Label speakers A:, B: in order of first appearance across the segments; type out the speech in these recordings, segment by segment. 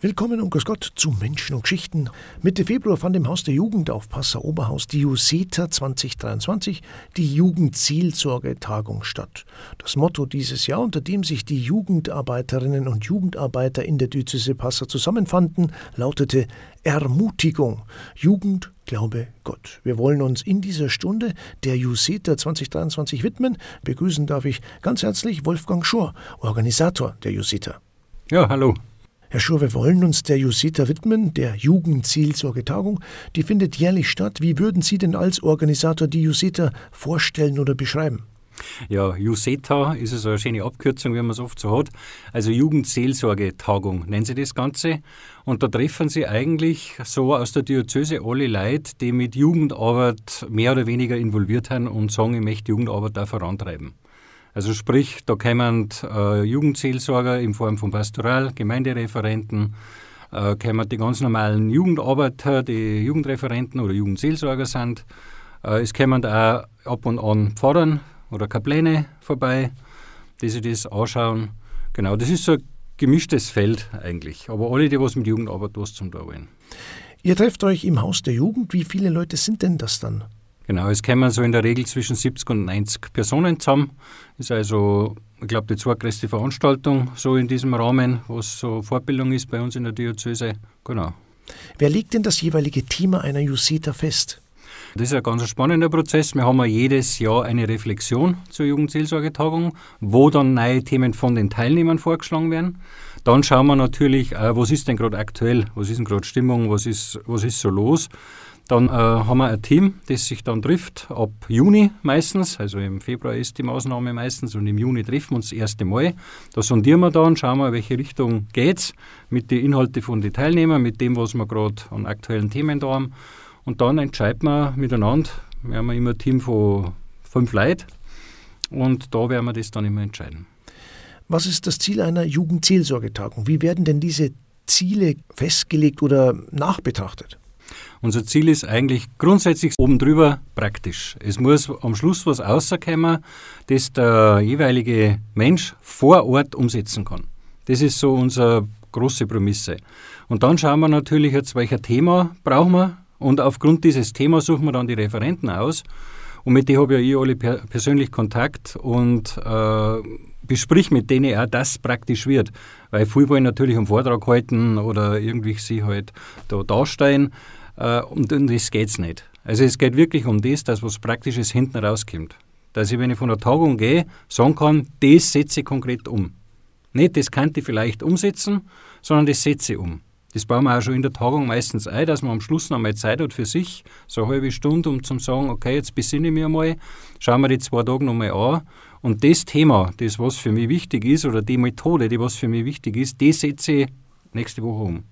A: Willkommen und Gott zu Menschen und Geschichten. Mitte Februar fand im Haus der Jugend auf Passau Oberhaus die JUSETA 2023, die Jugendzielsorge-Tagung statt. Das Motto dieses Jahr, unter dem sich die Jugendarbeiterinnen und Jugendarbeiter in der Diözese Passau zusammenfanden, lautete Ermutigung. Jugend, Glaube, Gott. Wir wollen uns in dieser Stunde der JUSETA 2023 widmen. Begrüßen darf ich ganz herzlich Wolfgang Schor, Organisator der JUSETA.
B: Ja, hallo.
A: Herr Schur, wir wollen uns der Jusita widmen, der Jugendzielsorgetagung. Die findet jährlich statt. Wie würden Sie denn als Organisator die Jusita vorstellen oder beschreiben?
B: Ja, JUSETA ist also eine schöne Abkürzung, wie man es oft so hat. Also Jugendseelsorgetagung nennen sie das Ganze. Und da treffen sie eigentlich so aus der Diözese alle Leute, die mit Jugendarbeit mehr oder weniger involviert sind und sagen, ich möchte Jugendarbeit auch vorantreiben. Also sprich, da kommen äh, Jugendseelsorger in Form von Pastoral, Gemeindereferenten, äh, kommen die ganz normalen Jugendarbeiter, die Jugendreferenten oder Jugendseelsorger sind. Äh, es kommen auch ab und an Pfarrer oder Kapläne vorbei, die sich das anschauen. Genau, das ist so ein gemischtes Feld eigentlich. Aber alle, die was mit Jugendarbeit was zum da wollen.
A: Ihr trefft euch im Haus der Jugend. Wie viele Leute sind denn das dann?
B: Genau, es kommen so in der Regel zwischen 70 und 90 Personen zusammen. Ist also, ich glaube, die zweitgrößte Veranstaltung so in diesem Rahmen, was so Fortbildung ist bei uns in der Diözese. Genau.
A: Wer legt denn das jeweilige Thema einer Jusita fest?
B: Das ist ein ganz spannender Prozess. Wir haben ja jedes Jahr eine Reflexion zur Jugendseelsorgetagung, wo dann neue Themen von den Teilnehmern vorgeschlagen werden. Dann schauen wir natürlich, was ist denn gerade aktuell, was ist denn gerade Stimmung, was ist, was ist so los. Dann äh, haben wir ein Team, das sich dann trifft ab Juni meistens. Also im Februar ist die Maßnahme meistens und im Juni treffen wir uns das erste Mal. Da sondieren wir dann, schauen wir, welche Richtung geht's mit den Inhalten von den Teilnehmern, mit dem, was wir gerade an aktuellen Themen da haben. Und dann entscheiden wir miteinander. Wir haben immer ein Team von fünf Leuten und da werden wir das dann immer entscheiden.
A: Was ist das Ziel einer Jugendzielsorgetagung? Wie werden denn diese Ziele festgelegt oder nachbetrachtet?
B: Unser Ziel ist eigentlich grundsätzlich oben drüber praktisch. Es muss am Schluss was rauskommen, das der jeweilige Mensch vor Ort umsetzen kann. Das ist so unsere große Prämisse. Und dann schauen wir natürlich jetzt, welcher Thema brauchen wir. Und aufgrund dieses Themas suchen wir dann die Referenten aus. Und mit denen habe ja ich alle per persönlich Kontakt und äh, besprich mit denen auch, dass praktisch wird. Weil viele wollen natürlich einen Vortrag halten oder irgendwie sie halt da darstellen. Äh, und um das geht es nicht. Also es geht wirklich um das, dass was Praktisches hinten rauskommt. Dass ich, wenn ich von der Tagung gehe, sagen kann, das setze ich konkret um. Nicht, das könnte ich vielleicht umsetzen, sondern das setze ich um. Das bauen wir auch schon in der Tagung meistens ein, dass man am Schluss noch mal Zeit hat für sich, so eine halbe Stunde, um zu sagen, okay, jetzt besinne ich mich einmal, schauen wir die zwei Tage noch mal an und das Thema, das was für mich wichtig ist, oder die Methode, die was für mich wichtig ist, die setze ich nächste Woche um.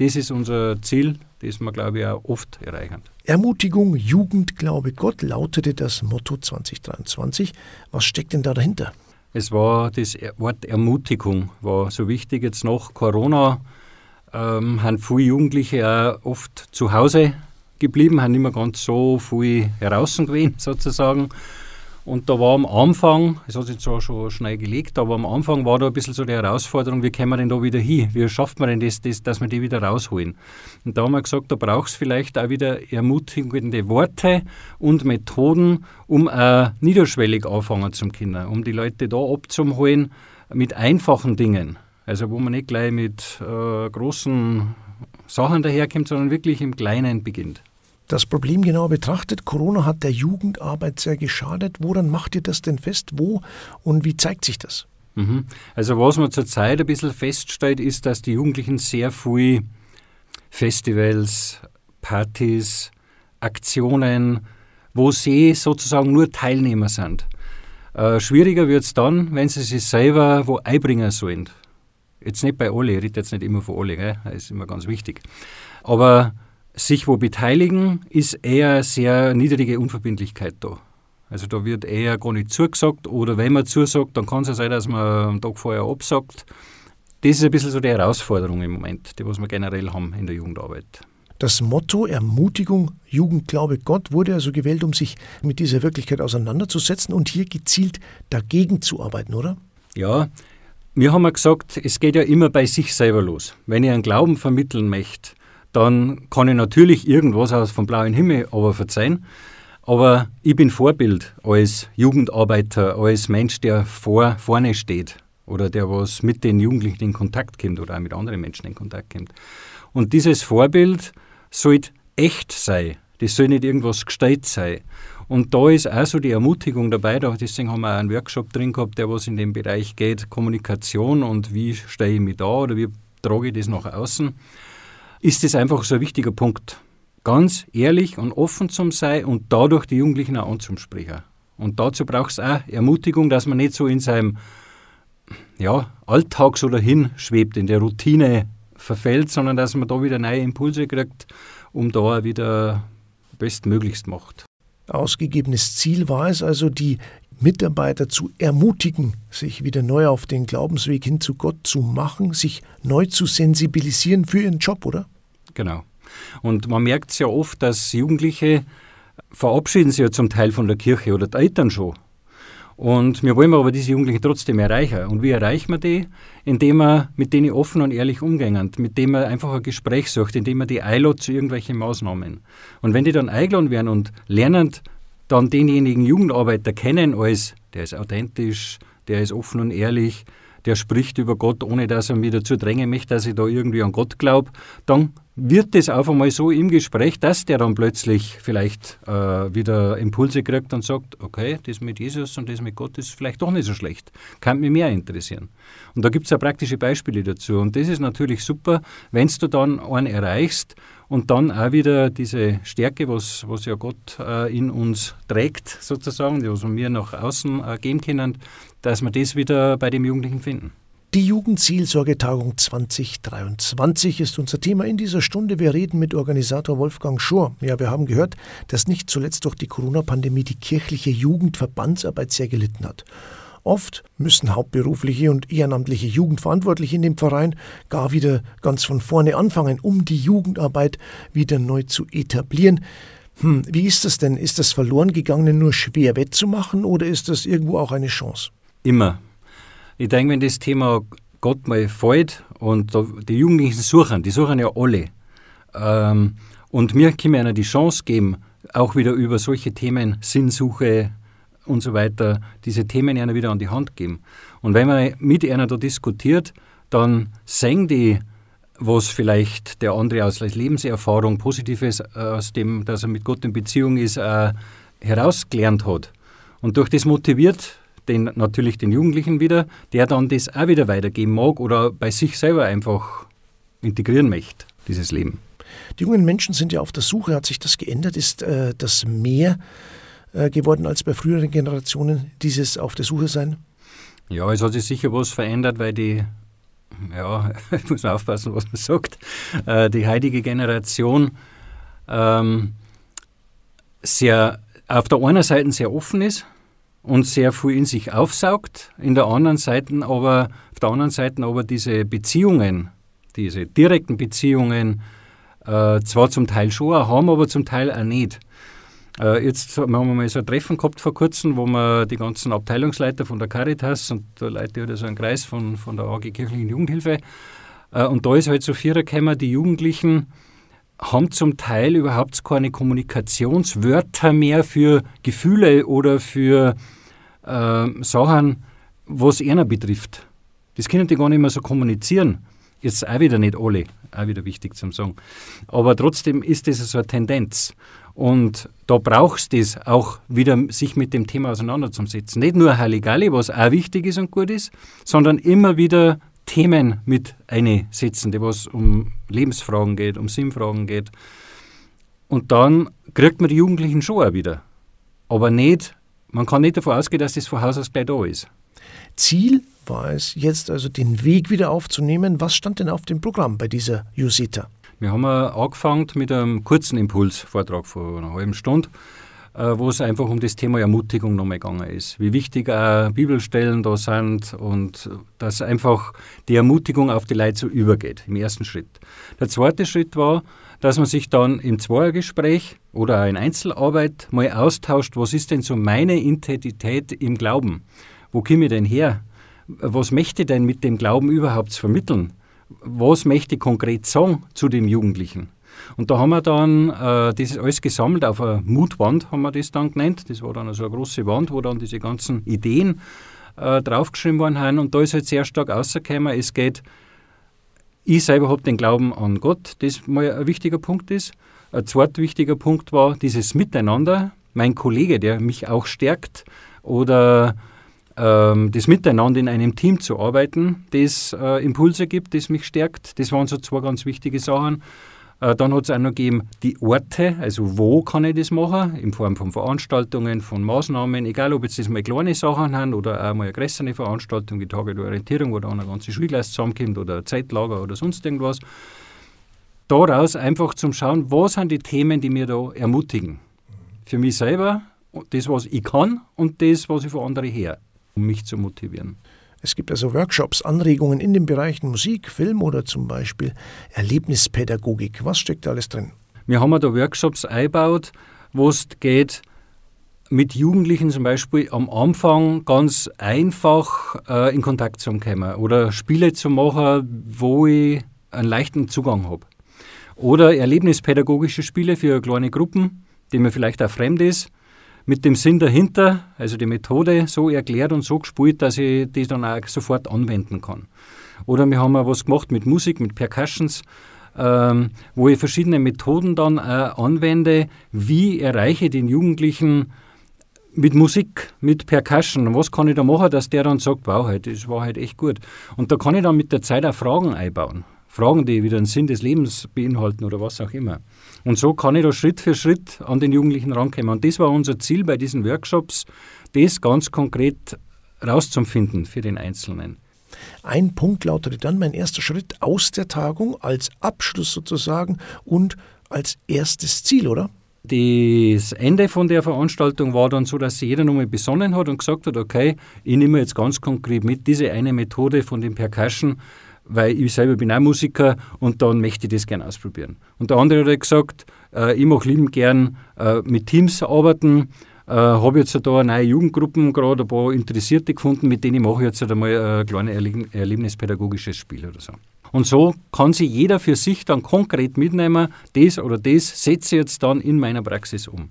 B: Das ist unser Ziel, das wir, glaube ich, auch oft erreichen.
A: Ermutigung, Jugend, Glaube, Gott lautete das Motto 2023. Was steckt denn da dahinter?
B: Es war das Wort Ermutigung, war so wichtig. Jetzt nach Corona ähm, haben viele Jugendliche auch oft zu Hause geblieben, haben nicht mehr ganz so viel heraus gewesen, sozusagen. Und da war am Anfang, es hat sich zwar schon schnell gelegt, aber am Anfang war da ein bisschen so die Herausforderung, wie kommen wir denn da wieder hin? Wie schafft man denn das, das dass wir die wieder rausholen? Und da haben wir gesagt, da braucht es vielleicht auch wieder ermutigende Worte und Methoden, um auch niederschwellig anfangen zum Kinder, um die Leute da abzuholen mit einfachen Dingen. Also wo man nicht gleich mit äh, großen Sachen daherkommt, sondern wirklich im Kleinen beginnt
A: das Problem genauer betrachtet. Corona hat der Jugendarbeit sehr geschadet. Woran macht ihr das denn fest? Wo und wie zeigt sich das?
B: Mhm. Also was man zurzeit ein bisschen feststellt, ist, dass die Jugendlichen sehr viel Festivals, Partys, Aktionen, wo sie sozusagen nur Teilnehmer sind. Äh, schwieriger wird es dann, wenn sie sich selber wo einbringen sollen. Jetzt nicht bei alle, ich rede jetzt nicht immer von alle, das ist immer ganz wichtig. Aber sich wo beteiligen, ist eher sehr niedrige Unverbindlichkeit da. Also da wird eher gar nicht zugesagt oder wenn man zusagt, dann kann es ja sein, dass man am Tag vorher absagt. Das ist ein bisschen so die Herausforderung im Moment, die was wir generell haben in der Jugendarbeit.
A: Das Motto Ermutigung, Jugend, Glaube, Gott wurde also gewählt, um sich mit dieser Wirklichkeit auseinanderzusetzen und hier gezielt dagegen zu arbeiten, oder?
B: Ja, Wir haben ja gesagt, es geht ja immer bei sich selber los. Wenn ich einen Glauben vermitteln möchte, dann kann ich natürlich irgendwas aus vom blauen Himmel aber verzeihen. Aber ich bin Vorbild als Jugendarbeiter, als Mensch, der vor, vorne steht oder der was mit den Jugendlichen in Kontakt kommt oder auch mit anderen Menschen in Kontakt kommt. Und dieses Vorbild sollte echt sein. Das soll nicht irgendwas gestellt sein. Und da ist auch so die Ermutigung dabei, deswegen haben wir auch einen Workshop drin gehabt, der was in dem Bereich geht, Kommunikation und wie stehe ich mich da oder wie trage ich das nach außen, ist das einfach so ein wichtiger Punkt. Ganz ehrlich und offen zum sein und dadurch die Jugendlichen auch anzusprechen. Und dazu braucht es auch Ermutigung, dass man nicht so in seinem ja, Alltag so dahin schwebt, in der Routine verfällt, sondern dass man da wieder neue Impulse kriegt, um da wieder bestmöglichst macht.
A: Ausgegebenes Ziel war es also, die Mitarbeiter zu ermutigen, sich wieder neu auf den Glaubensweg hin zu Gott zu machen, sich neu zu sensibilisieren für ihren Job, oder?
B: Genau. Und man merkt es ja oft, dass Jugendliche verabschieden sich ja zum Teil von der Kirche oder die Eltern schon. Und wir wollen aber diese Jugendlichen trotzdem erreichen. Und wie erreichen wir die? Indem wir mit denen offen und ehrlich umgehen, mit dem wir einfach ein Gespräch sucht, indem wir die einladen zu irgendwelchen Maßnahmen. Und wenn die dann eingeladen werden und lernen dann denjenigen Jugendarbeiter kennen als, der ist authentisch, der ist offen und ehrlich, der spricht über Gott, ohne dass er mich dazu drängen möchte, dass ich da irgendwie an Gott glaube, dann wird es auf einmal so im Gespräch, dass der dann plötzlich vielleicht äh, wieder Impulse kriegt und sagt, okay, das mit Jesus und das mit Gott ist vielleicht doch nicht so schlecht, kann mich mehr interessieren. Und da gibt es ja praktische Beispiele dazu. Und das ist natürlich super, wenn du dann einen erreichst und dann auch wieder diese Stärke, was, was ja Gott äh, in uns trägt, sozusagen, was wir nach außen äh, geben können, dass wir das wieder bei dem Jugendlichen finden.
A: Die Jugendzielsorgetagung 2023 ist unser Thema in dieser Stunde. Wir reden mit Organisator Wolfgang Schor. Ja, wir haben gehört, dass nicht zuletzt durch die Corona-Pandemie die kirchliche Jugendverbandsarbeit sehr gelitten hat. Oft müssen hauptberufliche und ehrenamtliche Jugendverantwortliche in dem Verein gar wieder ganz von vorne anfangen, um die Jugendarbeit wieder neu zu etablieren. Hm, wie ist das denn? Ist das verloren gegangene nur schwer wettzumachen oder ist das irgendwo auch eine Chance?
B: Immer. Ich denke, wenn das Thema Gott mal fällt und die Jugendlichen suchen, die suchen ja alle. Ähm, und mir können wir ihnen die Chance geben, auch wieder über solche Themen, Sinnsuche und so weiter, diese Themen ihnen wieder an die Hand geben. Und wenn man mit ihnen da diskutiert, dann sehen die, was vielleicht der andere aus Lebenserfahrung Positives äh, aus dem, dass er mit Gott in Beziehung ist, äh, herausgelernt hat. Und durch das motiviert den, natürlich den Jugendlichen wieder, der dann das auch wieder weitergeben mag oder bei sich selber einfach integrieren möchte, dieses Leben.
A: Die jungen Menschen sind ja auf der Suche. Hat sich das geändert? Ist äh, das mehr äh, geworden als bei früheren Generationen, dieses auf der Suche sein?
B: Ja, es hat sich sicher was verändert, weil die, ja, ich muss aufpassen, was man sagt, äh, die heutige Generation ähm, sehr, auf der einen Seite sehr offen ist, und sehr viel in sich aufsaugt, in der anderen Seite aber, auf der anderen Seite aber diese Beziehungen, diese direkten Beziehungen äh, zwar zum Teil schon haben, aber zum Teil auch nicht. Äh, jetzt haben wir mal so ein Treffen gehabt vor kurzem, wo wir die ganzen Abteilungsleiter von der Caritas und da Leute oder so einen Kreis von, von der AG Kirchlichen Jugendhilfe äh, und da ist halt so vierer gekommen, die Jugendlichen haben zum Teil überhaupt keine Kommunikationswörter mehr für Gefühle oder für äh, Sachen, was einer betrifft. Das können die gar nicht mehr so kommunizieren. Jetzt auch wieder nicht alle, auch wieder wichtig zum Sagen. Aber trotzdem ist das so eine Tendenz. Und da brauchst du es auch wieder, sich mit dem Thema auseinanderzusetzen. Nicht nur Halligalli, was auch wichtig ist und gut ist, sondern immer wieder Themen mit einsetzen, die was um Lebensfragen geht, um Sinnfragen geht. Und dann kriegt man die Jugendlichen schon auch wieder. Aber nicht, man kann nicht davon ausgehen, dass das von Haus aus gleich da ist.
A: Ziel war es jetzt also den Weg wieder aufzunehmen. Was stand denn auf dem Programm bei dieser Jusita?
B: Wir haben angefangen mit einem kurzen Impulsvortrag von einer halben Stunde äh, wo es einfach um das Thema Ermutigung nochmal gegangen ist. Wie wichtig auch Bibelstellen da sind und dass einfach die Ermutigung auf die Leute so übergeht, im ersten Schritt. Der zweite Schritt war, dass man sich dann im Zweiergespräch oder in Einzelarbeit mal austauscht, was ist denn so meine Identität im Glauben? Wo komme ich denn her? was möchte ich denn mit dem Glauben überhaupt vermitteln? Was möchte ich konkret sagen zu dem Jugendlichen? Und da haben wir dann äh, das alles gesammelt auf einer Mutwand, haben wir das dann genannt. Das war dann so also eine große Wand, wo dann diese ganzen Ideen äh, draufgeschrieben worden sind. Und da ist halt sehr stark rausgekommen, es geht, ich selber habe den Glauben an Gott, das mal ein wichtiger Punkt ist. Ein zweiter wichtiger Punkt war dieses Miteinander, mein Kollege, der mich auch stärkt, oder das Miteinander in einem Team zu arbeiten, das äh, Impulse gibt, das mich stärkt. Das waren so zwei ganz wichtige Sachen. Äh, dann hat es auch noch gegeben die Orte, also wo kann ich das machen, in Form von Veranstaltungen, von Maßnahmen, egal ob jetzt das mal kleine Sachen sind oder auch mal eine größere Veranstaltung, wie Tage der Orientierung, wo dann eine ganze Schulklasse zusammenkommt oder ein Zeitlager oder sonst irgendwas. Daraus einfach zum Schauen, was sind die Themen, die mir da ermutigen. Für mich selber, das, was ich kann und das, was ich von anderen her, um mich zu motivieren.
A: Es gibt also Workshops, Anregungen in den Bereichen Musik, Film oder zum Beispiel Erlebnispädagogik. Was steckt da alles drin?
B: Wir haben da Workshops eingebaut, wo es geht, mit Jugendlichen zum Beispiel am Anfang ganz einfach äh, in Kontakt zu kommen oder Spiele zu machen, wo ich einen leichten Zugang habe. Oder erlebnispädagogische Spiele für kleine Gruppen, die mir vielleicht auch fremd ist, mit dem Sinn dahinter, also die Methode, so erklärt und so gespielt, dass ich die dann auch sofort anwenden kann. Oder wir haben auch was gemacht mit Musik, mit Percussions, ähm, wo ich verschiedene Methoden dann auch anwende, wie erreiche ich den Jugendlichen mit Musik, mit Percussion, was kann ich da machen, dass der dann sagt, wow, das war halt echt gut. Und da kann ich dann mit der Zeit auch Fragen einbauen. Fragen, die wieder den Sinn des Lebens beinhalten oder was auch immer. Und so kann ich da Schritt für Schritt an den Jugendlichen rankommen. Und das war unser Ziel bei diesen Workshops, das ganz konkret rauszufinden für den Einzelnen.
A: Ein Punkt lautete dann mein erster Schritt aus der Tagung als Abschluss sozusagen und als erstes Ziel, oder?
B: Das Ende von der Veranstaltung war dann so, dass sich jeder nochmal besonnen hat und gesagt hat, okay, ich nehme jetzt ganz konkret mit diese eine Methode von dem Percussion, weil ich selber bin auch Musiker und dann möchte ich das gerne ausprobieren. Und der andere hat gesagt, äh, ich mache lieben gern äh, mit Teams arbeiten, äh, habe jetzt da neue Jugendgruppen gerade ein paar Interessierte gefunden, mit denen mache ich jetzt halt einmal ein kleines erlebnispädagogisches Spiel oder so. Und so kann sich jeder für sich dann konkret mitnehmen, das oder das setze ich jetzt dann in meiner Praxis um.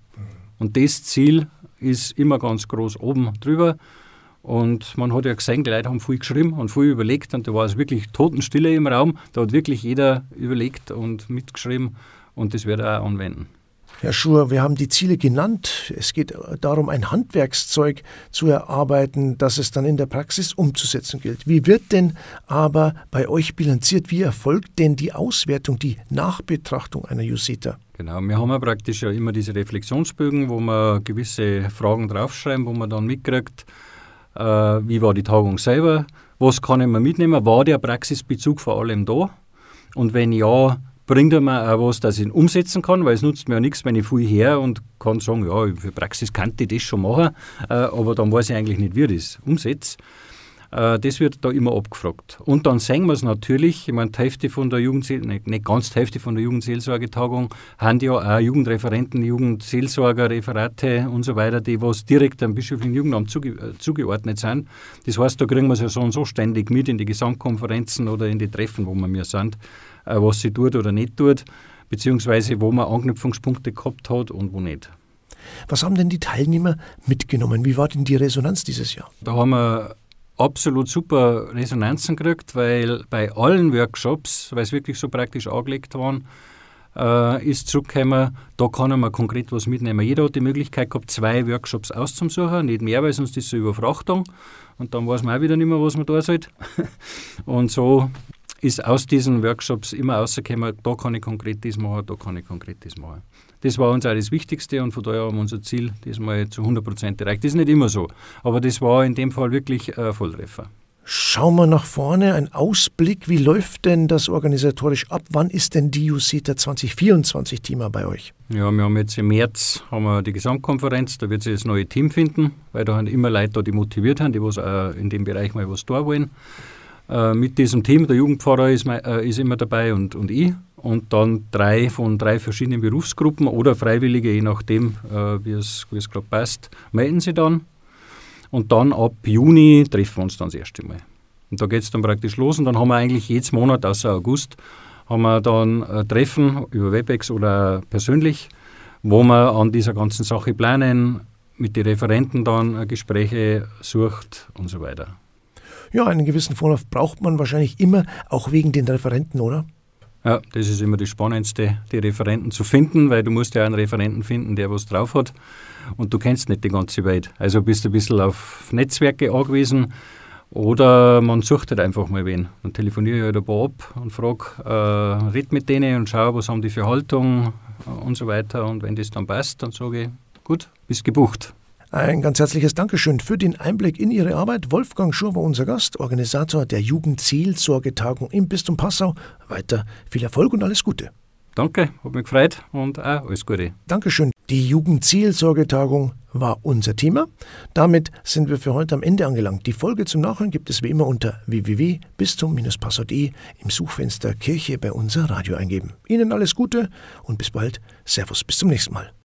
B: Und das Ziel ist immer ganz groß oben drüber. Und man hat ja gesehen, die Leute haben viel geschrieben und viel überlegt und da war es wirklich Totenstille im Raum. Da hat wirklich jeder überlegt und mitgeschrieben und das wird er auch anwenden.
A: Herr Schur, wir haben die Ziele genannt. Es geht darum, ein Handwerkszeug zu erarbeiten, das es dann in der Praxis umzusetzen gilt. Wie wird denn aber bei euch bilanziert? Wie erfolgt denn die Auswertung, die Nachbetrachtung einer Jusita?
B: Genau, wir haben ja praktisch ja immer diese Reflexionsbögen, wo wir gewisse Fragen draufschreiben, wo man dann mitkriegt, äh, wie war die Tagung selber, was kann ich mir mitnehmen, war der Praxisbezug vor allem da? Und wenn ja, bringt er mir auch was, das ich umsetzen kann, weil es nutzt mir ja nichts, wenn ich viel her und kann sagen, ja, für Praxis kann ich das schon machen, äh, aber dann weiß ich eigentlich nicht, wie ich das umsetze. Äh, das wird da immer abgefragt. Und dann sehen wir es natürlich, ich meine, die Hälfte von der Jugendseel nicht, nicht ganz die Hälfte von der Jugendseelsorgetagung haben ja auch Jugendreferenten, Jugendseelsorger, Referate und so weiter, die was direkt am bischöflichen Jugendamt zuge äh, zugeordnet sind. Das heißt, da kriegen wir es ja so und so ständig mit in die Gesamtkonferenzen oder in die Treffen, wo wir mir sind, äh, was sie tut oder nicht tut, beziehungsweise wo man Anknüpfungspunkte gehabt hat und wo nicht.
A: Was haben denn die Teilnehmer mitgenommen? Wie war denn die Resonanz dieses Jahr?
B: Da haben wir absolut super Resonanzen gekriegt, weil bei allen Workshops, weil es wirklich so praktisch angelegt waren, äh, ist zurückgekommen, da kann man konkret was mitnehmen. Jeder hat die Möglichkeit gehabt, zwei Workshops auszusuchen, nicht mehr, weil sonst ist es eine Überfrachtung und dann weiß man auch wieder nicht mehr, was man da sollte. und so ist aus diesen Workshops immer rausgekommen, da kann ich konkret das machen, da kann ich konkret das machen. Das war uns auch das Wichtigste und von daher haben wir unser Ziel diesmal zu 100 Prozent erreicht. Das ist nicht immer so, aber das war in dem Fall wirklich ein Volltreffer.
A: Schauen wir nach vorne, ein Ausblick. Wie läuft denn das organisatorisch ab? Wann ist denn die UCETA 2024 Thema bei euch?
B: Ja, wir haben jetzt im März haben wir die Gesamtkonferenz, da wird sich das neue Team finden, weil da haben immer Leute da, die motiviert haben, die was auch in dem Bereich mal was da wollen. Äh, mit diesem Team, der Jugendpfarrer ist, äh, ist immer dabei und, und ich und dann drei von drei verschiedenen Berufsgruppen oder Freiwillige, je nachdem, äh, wie es, gerade passt, melden sie dann. Und dann ab Juni treffen wir uns dann das erste Mal. Und da geht es dann praktisch los und dann haben wir eigentlich jedes Monat, außer August, haben wir dann ein Treffen über WebEx oder persönlich, wo wir an dieser ganzen Sache planen, mit den Referenten dann Gespräche sucht und so weiter.
A: Ja, einen gewissen Vorlauf braucht man wahrscheinlich immer, auch wegen den Referenten, oder?
B: Ja, das ist immer das Spannendste, die Referenten zu finden, weil du musst ja einen Referenten finden, der was drauf hat und du kennst nicht die ganze Welt. Also bist du ein bisschen auf Netzwerke angewiesen oder man sucht halt einfach mal wen. Dann telefoniere ich halt ein paar ab und frage, äh, red mit denen und schau, was haben die für Haltung und so weiter. Und wenn das dann passt, dann sage ich, gut, bist gebucht.
A: Ein ganz herzliches Dankeschön für den Einblick in Ihre Arbeit. Wolfgang Schur war unser Gast, Organisator der Jugendzielsorgetagung im Bistum Passau. Weiter viel Erfolg und alles Gute.
B: Danke, hat mich gefreut und auch alles Gute.
A: Dankeschön. Die Jugendzielsorgetagung war unser Thema. Damit sind wir für heute am Ende angelangt. Die Folge zum Nachhören gibt es wie immer unter www.bistum-passau.de im Suchfenster Kirche bei unser Radio eingeben. Ihnen alles Gute und bis bald. Servus, bis zum nächsten Mal.